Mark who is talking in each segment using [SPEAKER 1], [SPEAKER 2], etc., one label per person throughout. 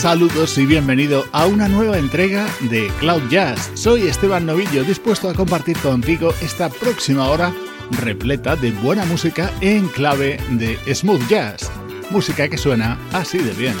[SPEAKER 1] Saludos y bienvenido a una nueva entrega de Cloud Jazz. Soy Esteban Novillo, dispuesto a compartir contigo esta próxima hora repleta de buena música en clave de smooth jazz. Música que suena así de bien.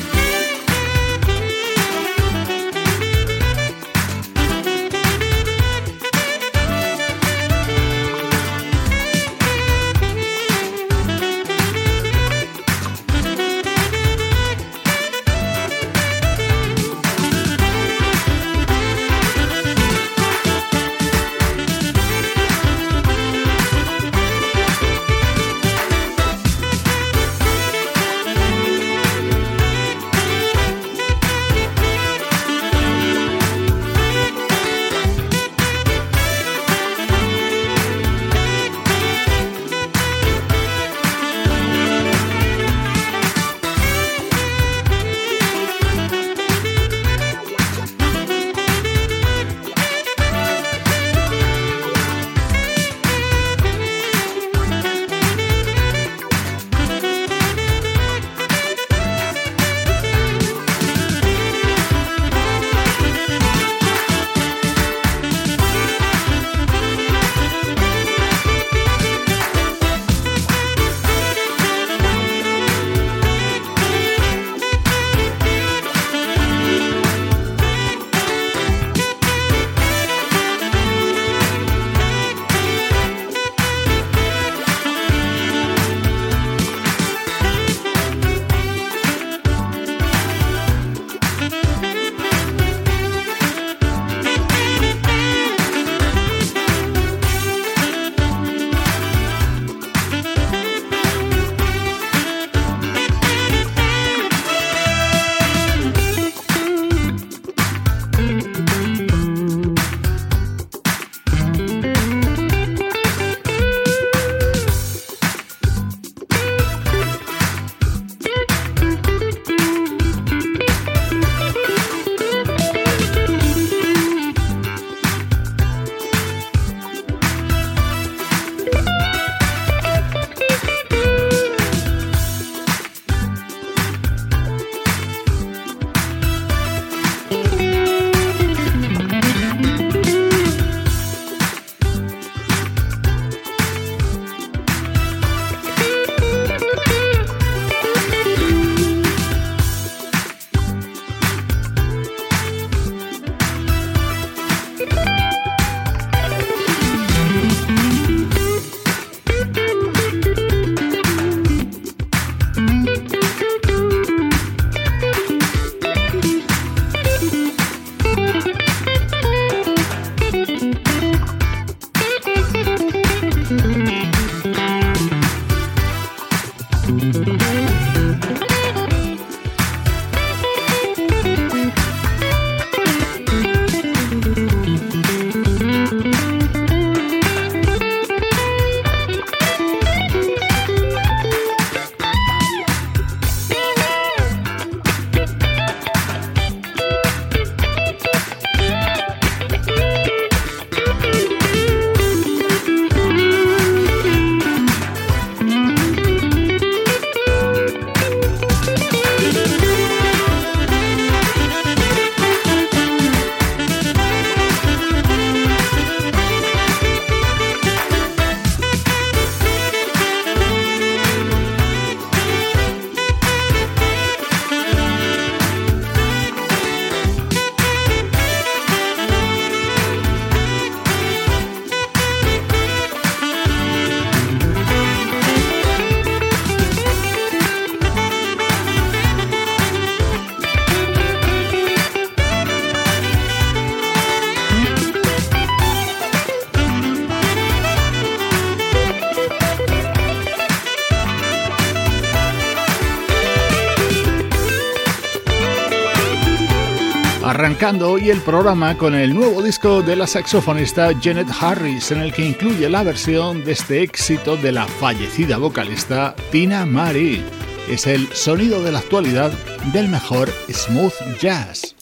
[SPEAKER 1] Arrancando hoy el programa con el nuevo disco de la saxofonista Janet Harris, en el que incluye la versión de este éxito de la fallecida vocalista Tina Marie. Es el sonido de la actualidad del mejor smooth jazz.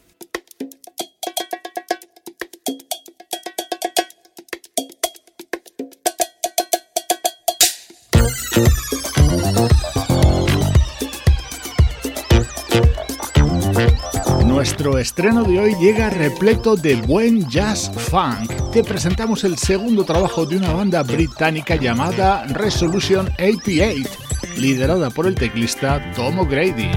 [SPEAKER 1] Nuestro estreno de hoy llega repleto de buen jazz funk. Te presentamos el segundo trabajo de una banda británica llamada Resolution 88, liderada por el teclista Tom O'Grady.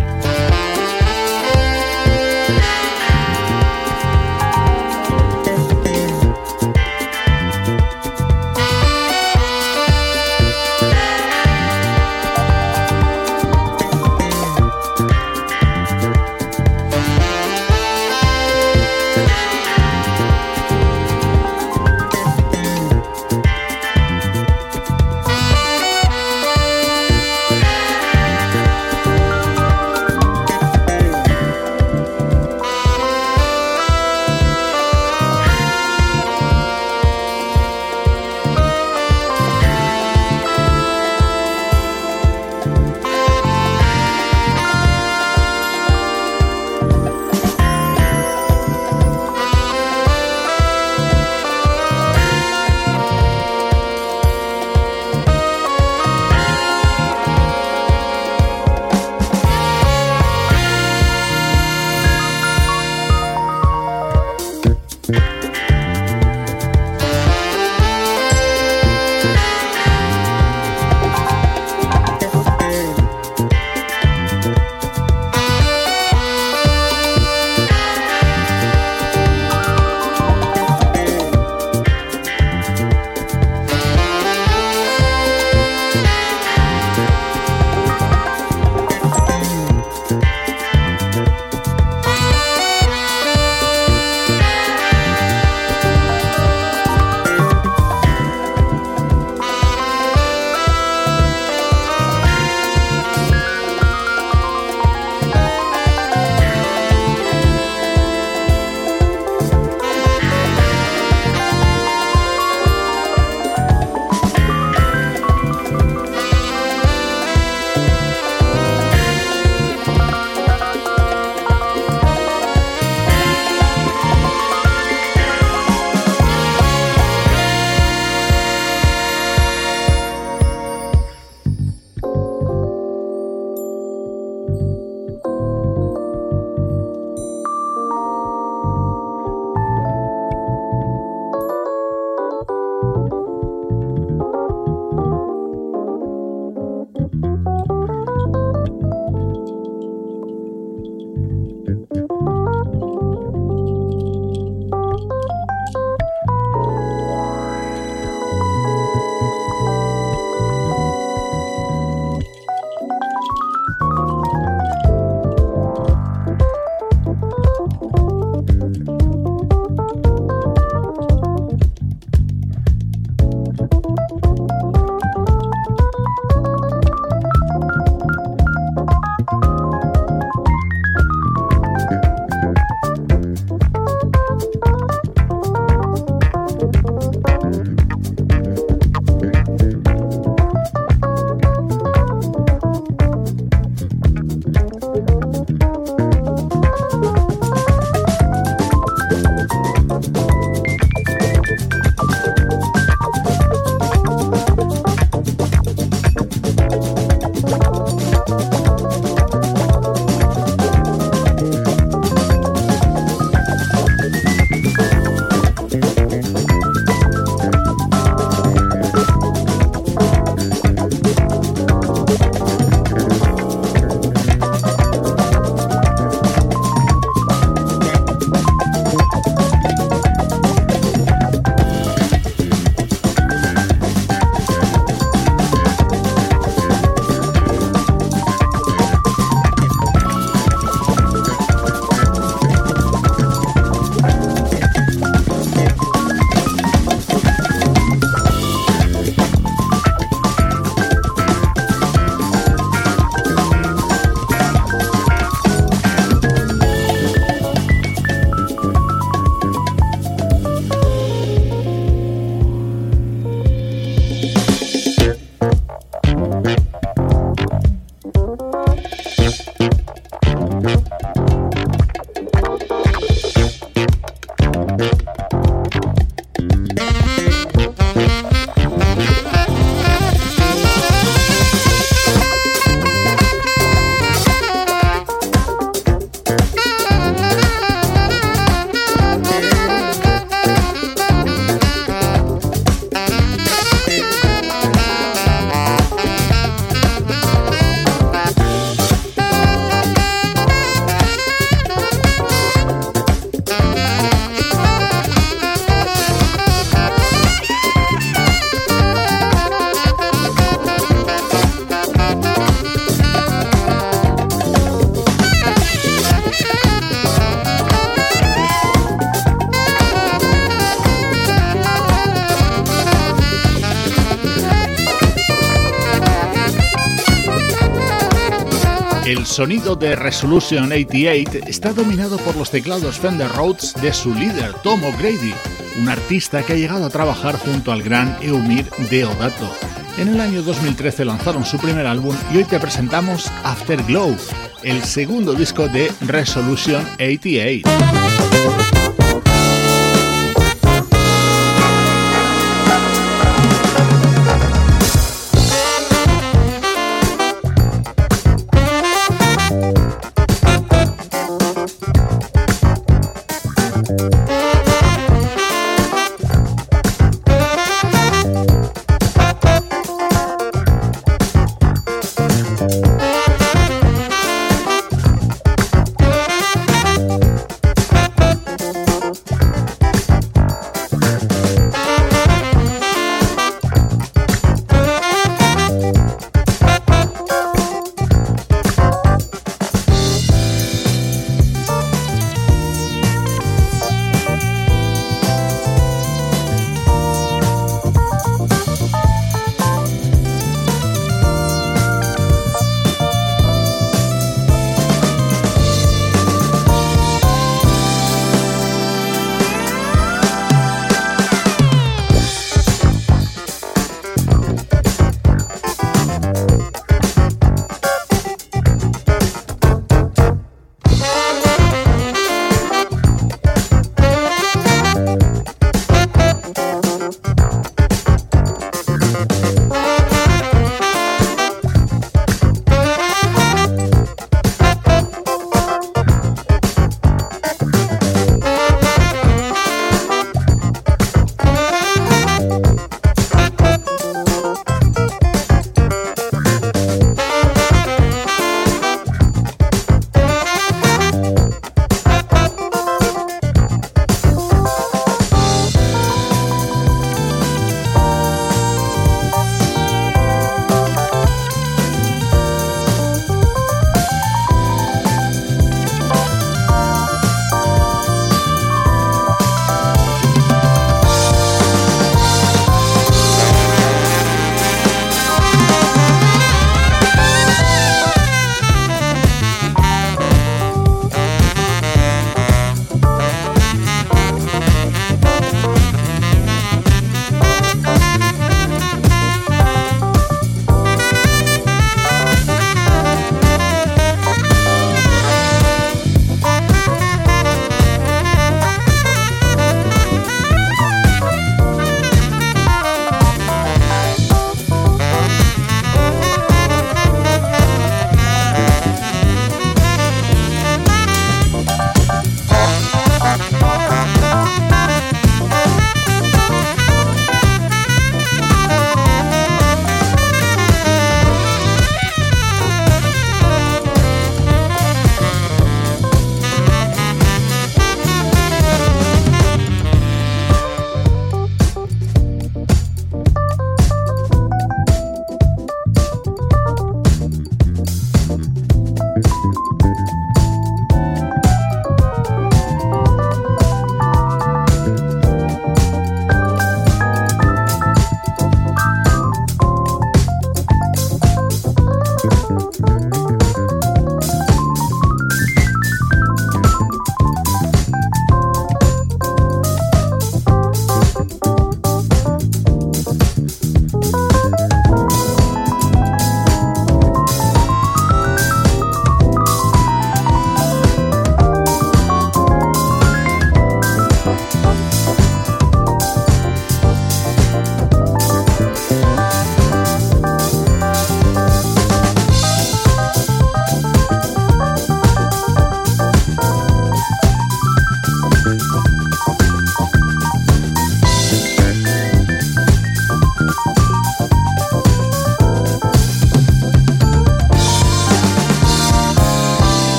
[SPEAKER 1] Sonido de Resolution 88 está dominado por los teclados Fender Rhodes de su líder Tom O'Grady, un artista que ha llegado a trabajar junto al gran Eumir Deodato. En el año 2013 lanzaron su primer álbum y hoy te presentamos Afterglow, el segundo disco de Resolution 88.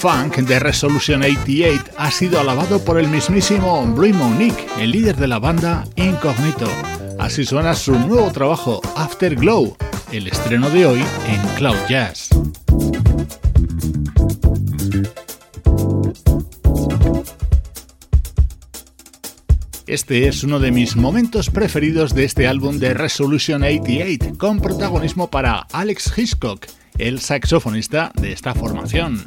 [SPEAKER 1] Funk de Resolution 88 ha sido alabado por el mismísimo Blue Monique, el líder de la banda Incognito. Así suena su nuevo trabajo Afterglow, el estreno de hoy en Cloud Jazz. Este es uno de mis momentos preferidos de este álbum de Resolution 88, con protagonismo para Alex Hitchcock, el saxofonista de esta formación.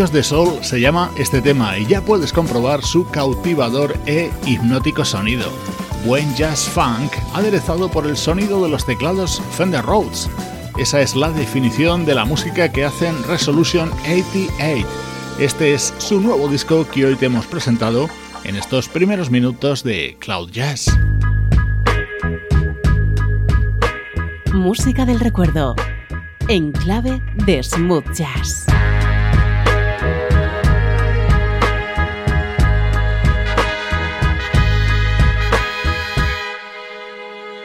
[SPEAKER 1] De Sol se llama este tema y ya puedes comprobar su cautivador e hipnótico sonido. Buen jazz funk aderezado por el sonido de los teclados Fender Rhodes. Esa es la definición de la música que hacen Resolution 88. Este es su nuevo disco que hoy te hemos presentado en estos primeros minutos de Cloud Jazz.
[SPEAKER 2] Música del recuerdo en clave de smooth jazz.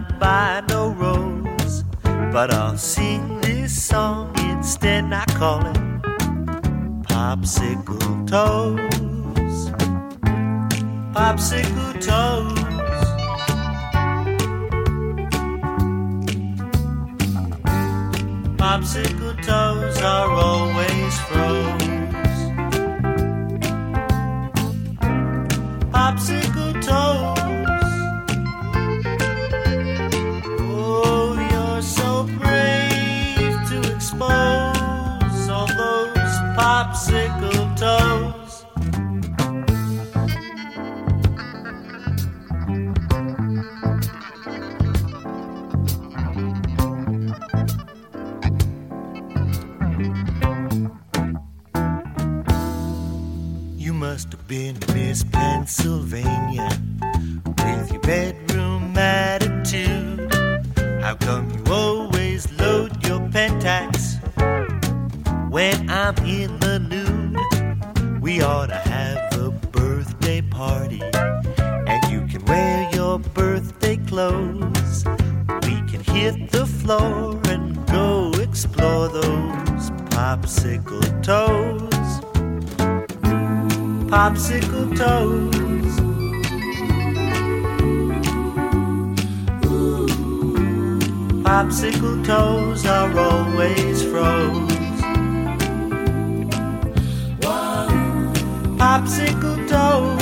[SPEAKER 3] not buy
[SPEAKER 4] no rose, but I'll sing this song instead. I call it Popsicle Toes. Popsicle Toes. Popsicle toes are always frozen. Popsicle toes are always froze. Popsicle toes,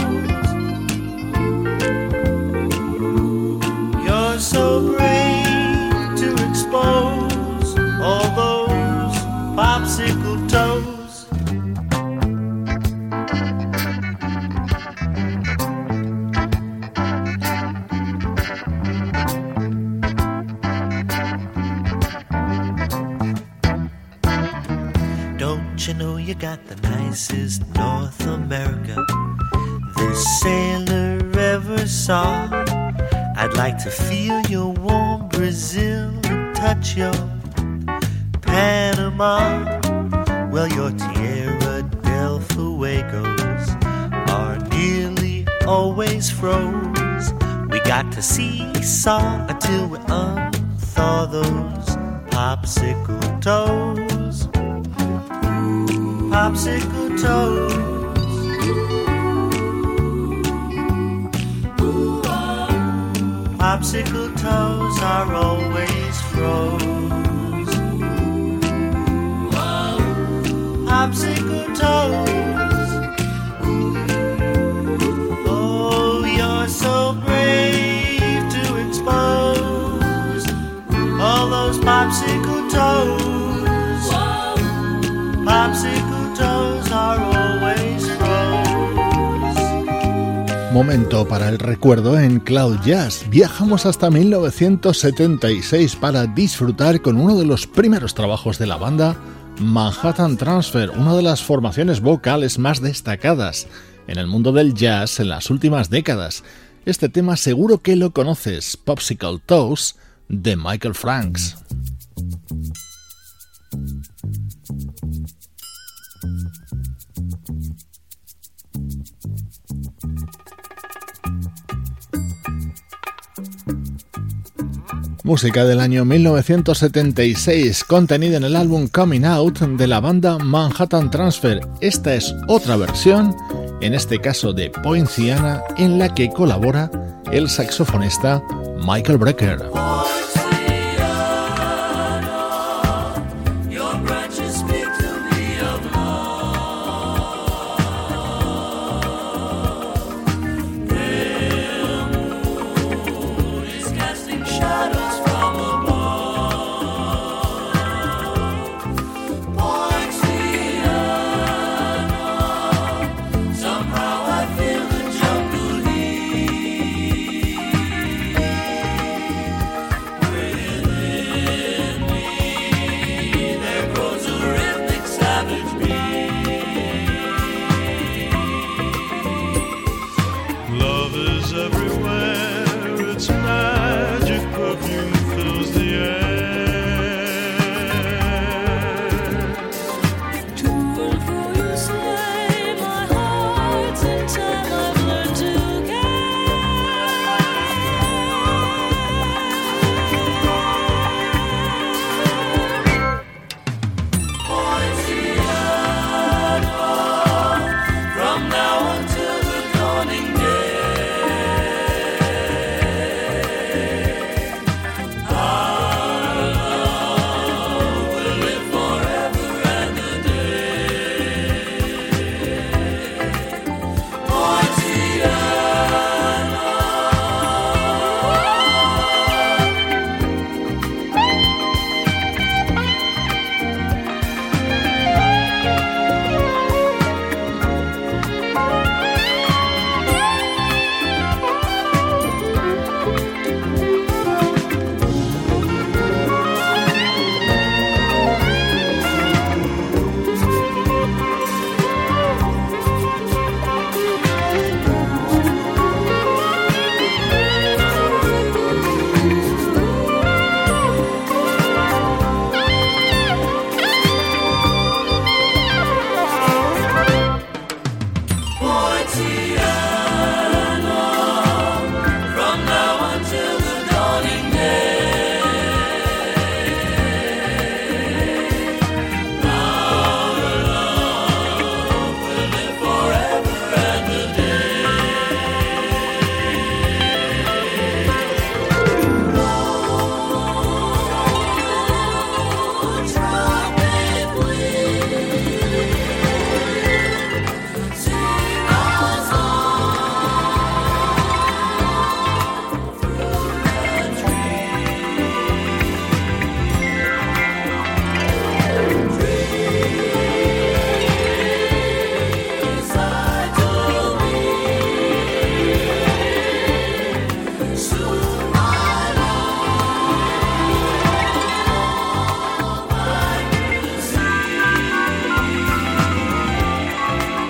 [SPEAKER 4] you know you got the nicest North America this sailor ever saw. I'd like to feel your warm Brazil and touch your Panama. Well, your Tierra del Fuegos are nearly always froze. We got to seesaw until we unthaw those popsicle toes popsicle toes. Popsicle toes are always froze. Popsicle toes. Oh, you're so brave to expose all those popsicle toes.
[SPEAKER 1] Momento para el recuerdo en Cloud Jazz. Viajamos hasta 1976 para disfrutar con uno de los primeros trabajos de la banda, Manhattan Transfer, una de las formaciones vocales más destacadas en el mundo del jazz en las últimas décadas. Este tema seguro que lo conoces, Popsicle Toes, de Michael Franks. Música del año 1976 contenida en el álbum Coming Out de la banda Manhattan Transfer. Esta es otra versión, en este caso de Poinciana, en la que colabora el saxofonista Michael Brecker.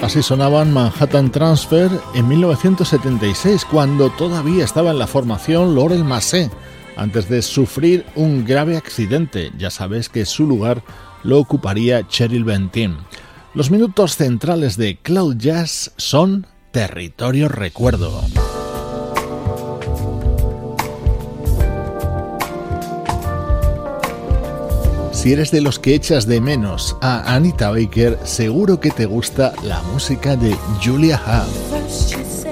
[SPEAKER 1] Así sonaban Manhattan Transfer en 1976, cuando todavía estaba en la formación Laurel Massé, antes de sufrir un grave accidente. Ya sabes que su lugar lo ocuparía Cheryl Bentin. Los minutos centrales de Cloud Jazz son Territorio Recuerdo. Si eres de los que echas de menos a Anita Baker, seguro que te gusta la música de Julia Huff.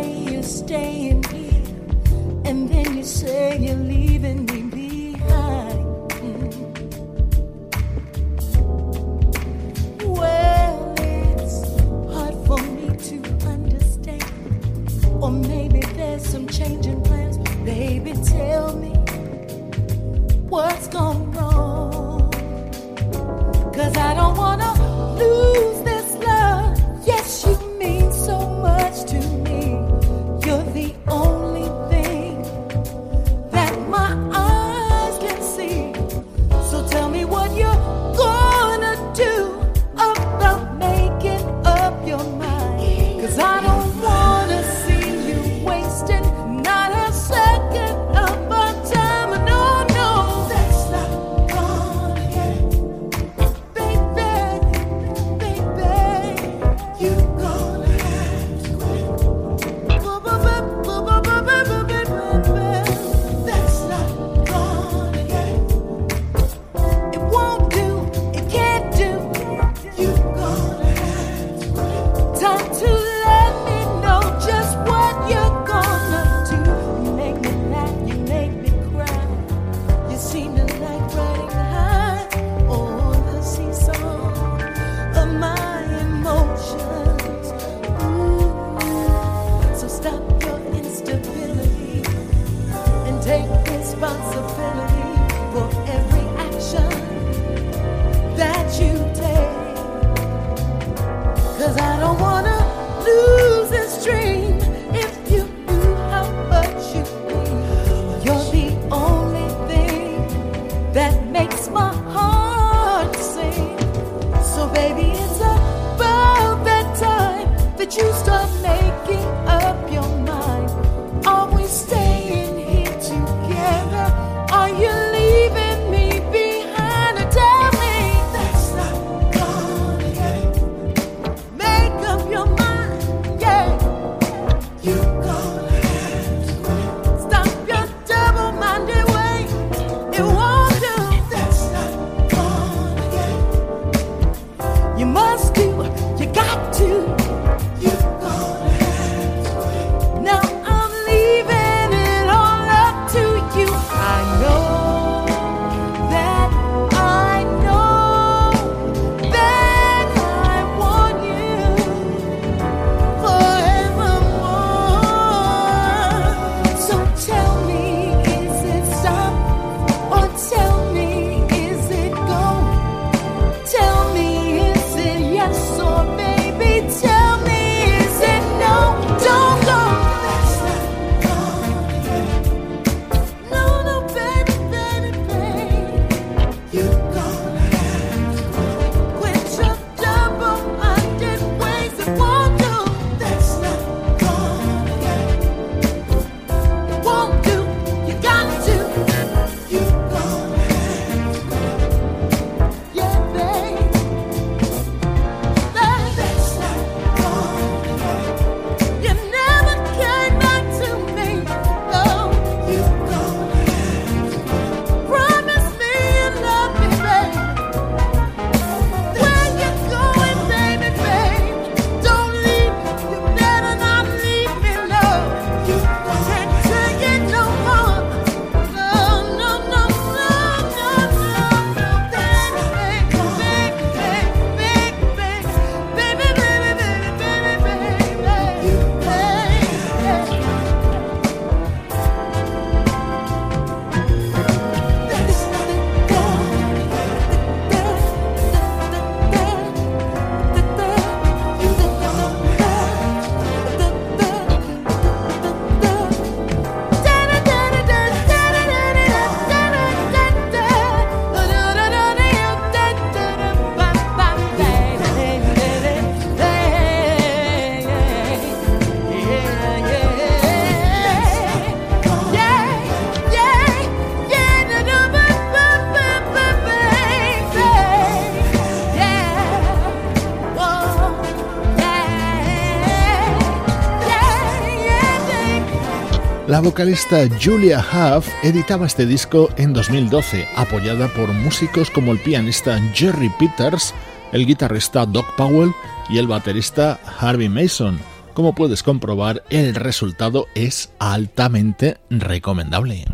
[SPEAKER 1] Vocalista Julia Huff editaba este disco en 2012, apoyada por músicos como el pianista Jerry Peters, el guitarrista Doc Powell y el baterista Harvey Mason. Como puedes comprobar, el resultado es altamente recomendable.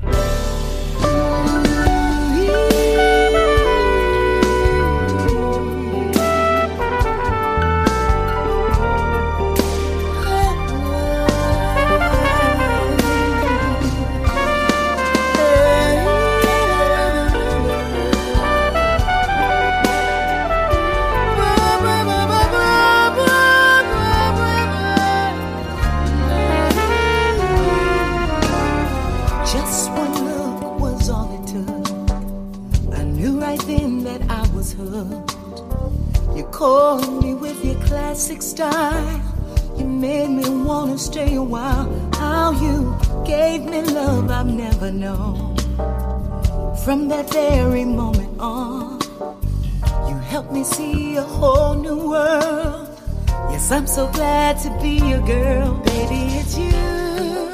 [SPEAKER 5] So glad to be your girl, baby. It's you.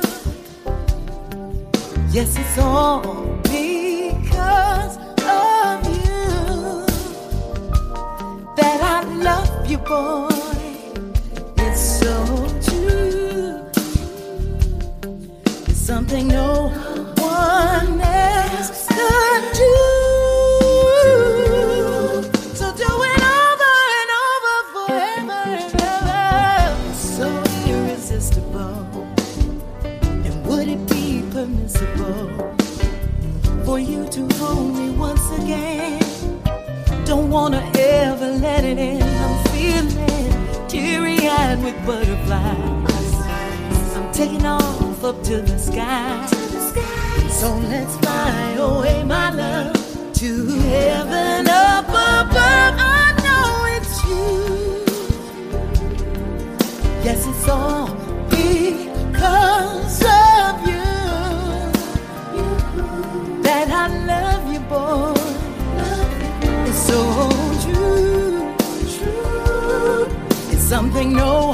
[SPEAKER 5] Yes, it's all because of you that I love you, boy. Taking off up to the sky. To the sky. So let's fly away, my love, to heaven up above. I know it's you. Yes, it's all because of you that I love you, boy. It's so true, true. It's something no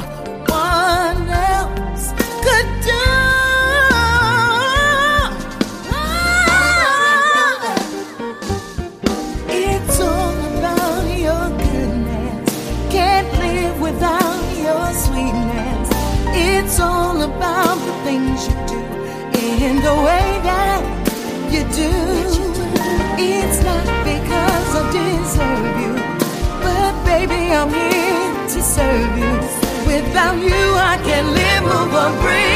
[SPEAKER 5] the way that you do. It's not because I deserve you, but baby, I'm here to serve you. Without you, I can't live, move, or breathe.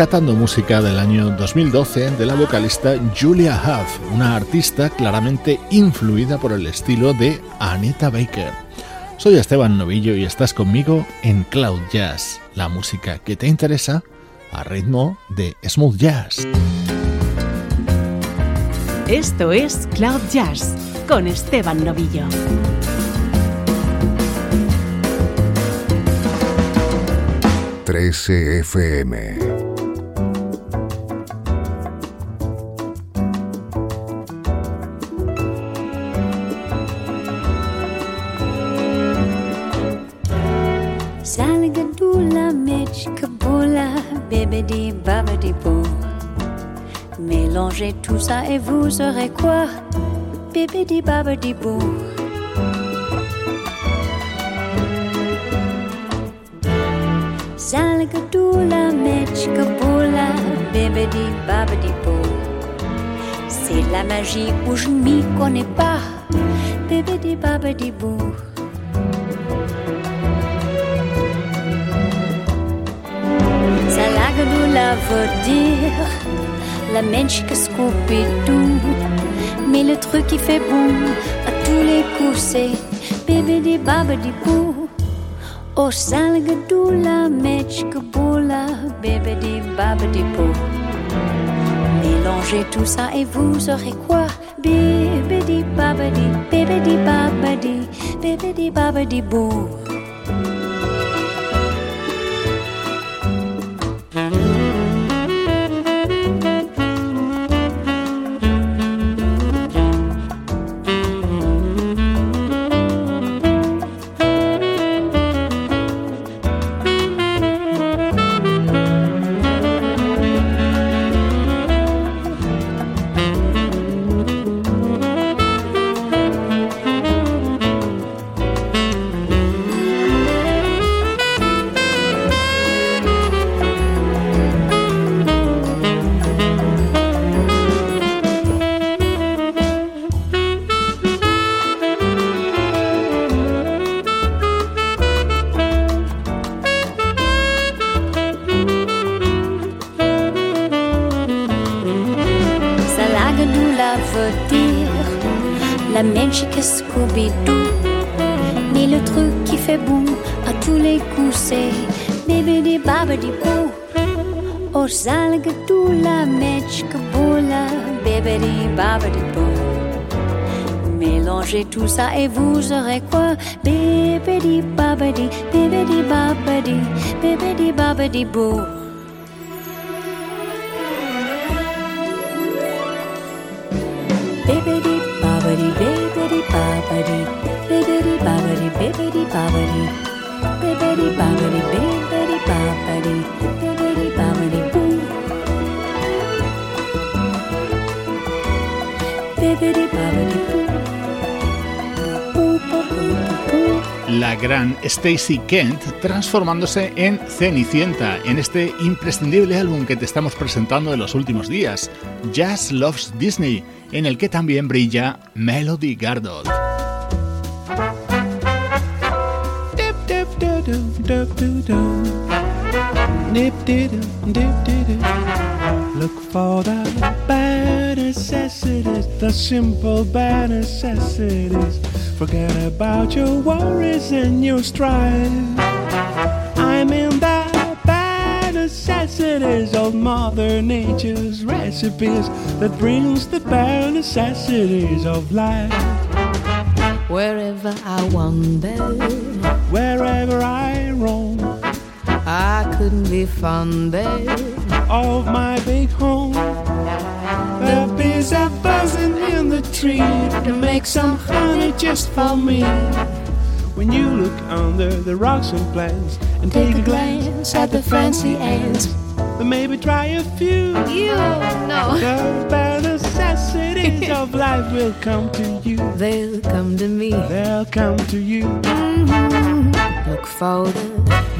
[SPEAKER 1] Rescatando música del año 2012 de la vocalista Julia Huff, una artista claramente influida por el estilo de Anita Baker. Soy Esteban Novillo y estás conmigo en Cloud Jazz, la música que te interesa a ritmo de smooth jazz.
[SPEAKER 2] Esto es Cloud Jazz con Esteban Novillo.
[SPEAKER 3] FM
[SPEAKER 6] vous aurez quoi Bibidi babidi boo. Zalgadoula mechkaboula bibidi babidi boo. C'est la magie où je m'y connais pas Bibidi babidi boo. Zalgadoula veut dire la mensch que Scooby-Doo. Mais le truc qui fait boum à tous les coups, c'est bébé babadi boo. Oh, salgadou la mensch que boula, bébé babadi boo. Mélangez tout ça et vous aurez quoi? Bébé babadi, bébé babadi, bébé babadi boo. Oh, Zalgadula magique boula, bébé babadi boo. Mélangez tout ça et vous aurez quoi? Bébé babadi, bébé babadi, bébé babadi boo.
[SPEAKER 1] Stacy Kent transformándose en Cenicienta en este imprescindible álbum que te estamos presentando en los últimos días, Jazz Loves Disney, en el que también brilla Melody Gardot.
[SPEAKER 7] Forget about your worries and your strife. I'm in the bare necessities of Mother Nature's recipes that brings the bare necessities of life.
[SPEAKER 8] Wherever I wander,
[SPEAKER 7] Wherever I roam,
[SPEAKER 8] I couldn't be fonder.
[SPEAKER 7] of my big home. The bees are in the tree to make some honey just for me. When you look under the rocks and plants and take, a glance at the fancy ants, then maybe try a few.
[SPEAKER 8] You know
[SPEAKER 7] The bare necessities of life will come to you.
[SPEAKER 8] they'll come to me.
[SPEAKER 7] They'll come to you. Mm-hmm.
[SPEAKER 8] Look for the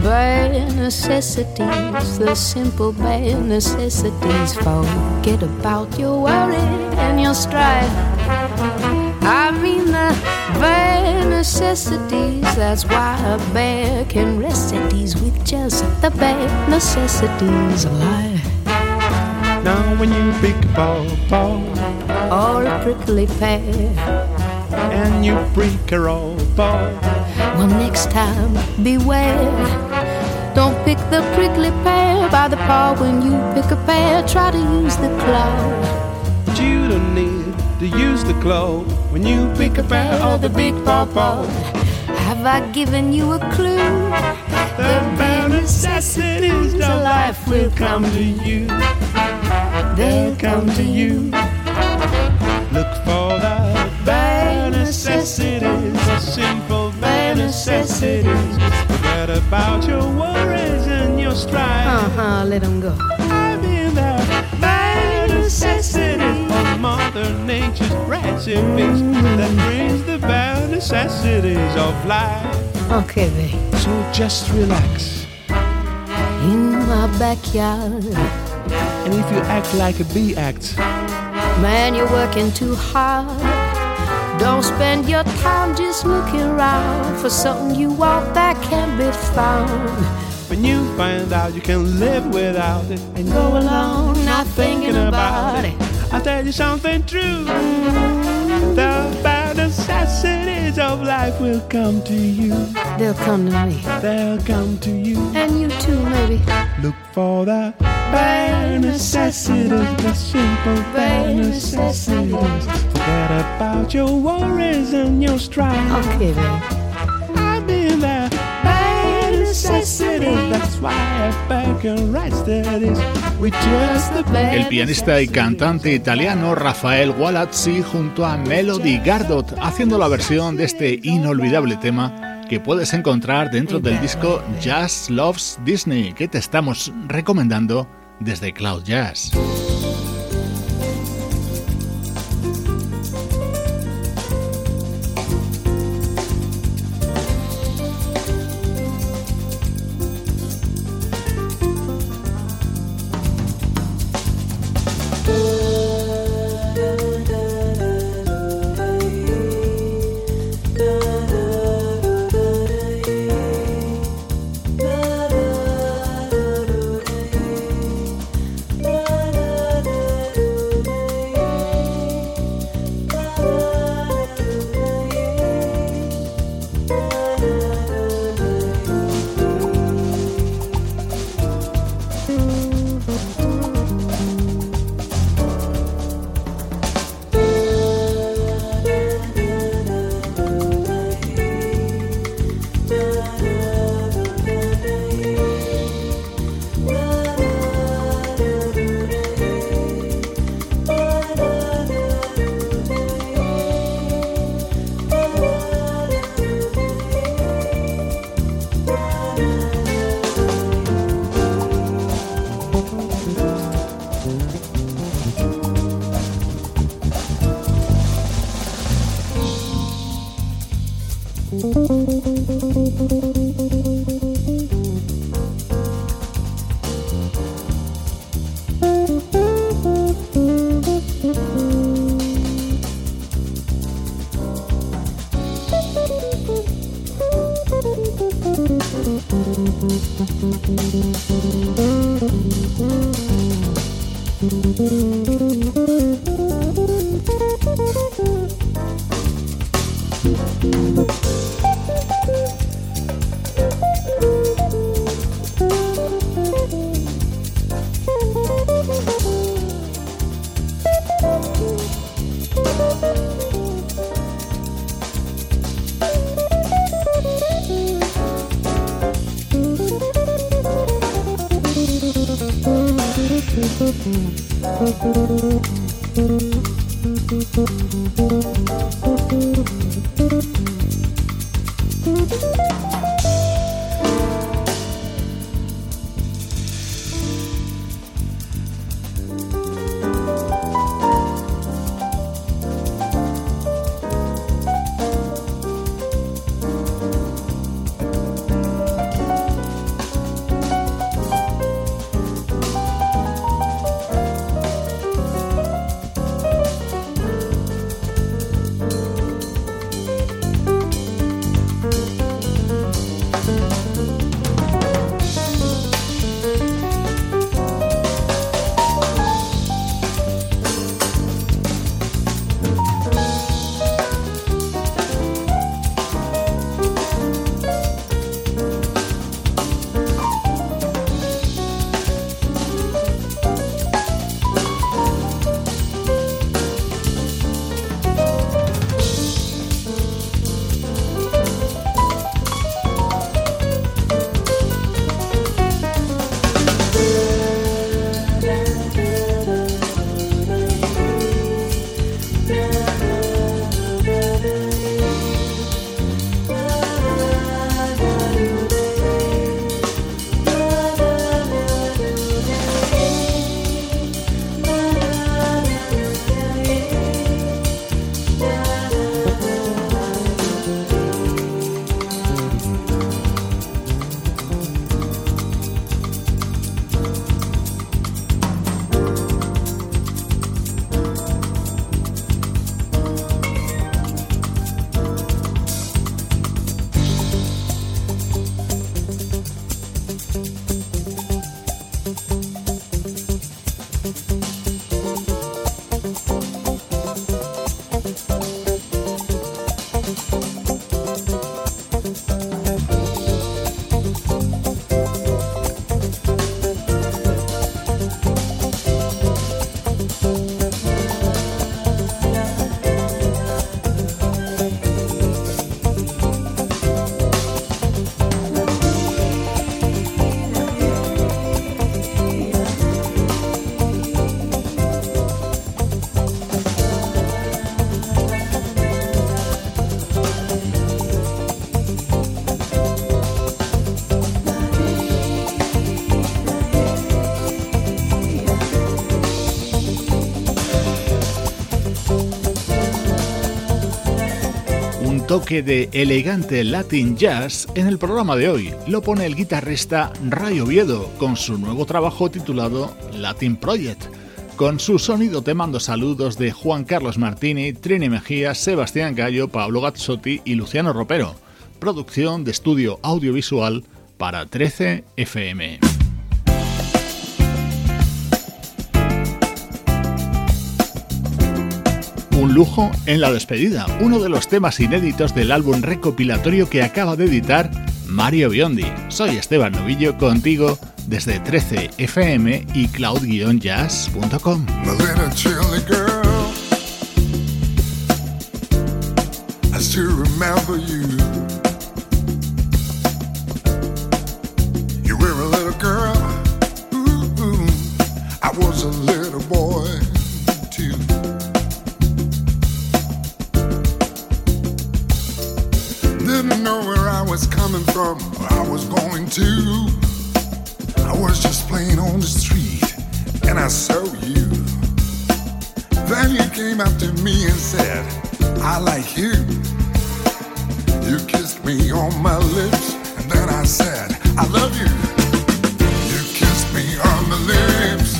[SPEAKER 8] bare necessities, the simple bare necessities. Forget about your worry and your strife. I mean the bare necessities. That's why a bear can rest at ease with just the bare necessities of life.
[SPEAKER 7] Now when you pick a ball, ball,
[SPEAKER 8] Or a prickly pear.
[SPEAKER 7] and you break a roll, ball.
[SPEAKER 8] Well, next time, beware. Don't pick the prickly pear by the paw. When you pick a pear, try to use the claw.
[SPEAKER 7] But you don't need to use the claw when you pick a pear or the big paw paw.
[SPEAKER 8] Have I given you a clue?
[SPEAKER 7] The bare necessities of life will come to you. They'll come to you. Look for necessities, simple bare necessities. Forget about your worries and your strife.
[SPEAKER 8] Uh huh, let them go.
[SPEAKER 7] I'm in the bare necessities of Mother Nature's recipes that brings the bare necessities of life.
[SPEAKER 8] Okay, babe.
[SPEAKER 7] So just relax.
[SPEAKER 8] In my backyard,
[SPEAKER 7] And if you act like a bee acts,
[SPEAKER 8] man, you're working too hard. Don't spend your time just looking around for something you want that can't be found.
[SPEAKER 7] when you find out you can live without it and
[SPEAKER 8] Go along, not thinking about it.
[SPEAKER 7] I'll tell you something true. The bare necessities of life will come to you.
[SPEAKER 8] They'll come to me,
[SPEAKER 7] They'll come to you.
[SPEAKER 8] and you too, maybe.
[SPEAKER 7] Look for the bare necessities, the simple bare necessities. Forget about your worries and your strife.
[SPEAKER 8] Okay, babe.
[SPEAKER 7] I'm in the bare necessities. That's why I back and right studies
[SPEAKER 1] El pianista y cantante italiano Rafael Gualazzi junto a Melody Gardot haciendo la versión de este inolvidable tema que puedes encontrar dentro del disco Jazz Loves Disney que te estamos recomendando desde Cloud Jazz. Toque de elegante Latin Jazz en el programa de hoy. Lo pone el guitarrista Ray Oviedo con su nuevo trabajo titulado Latin Project. Con su sonido te mando saludos de Juan Carlos Martini, Trini Mejía, Sebastián Gallo, Pablo Gazzotti y Luciano Ropero. Producción de estudio audiovisual para 13 FM. Un lujo en la despedida, uno de los temas inéditos del álbum recopilatorio que acaba de editar Mario Biondi. Soy Esteban Novillo contigo desde 13 FM y cloud-jazz.com. I was a little boy. was coming from, where I was going to. I was just playing on the street and I saw you.
[SPEAKER 3] Then you came up to me and said, I like you. You kissed me on my lips and then I said, I love you. You kissed me on the lips.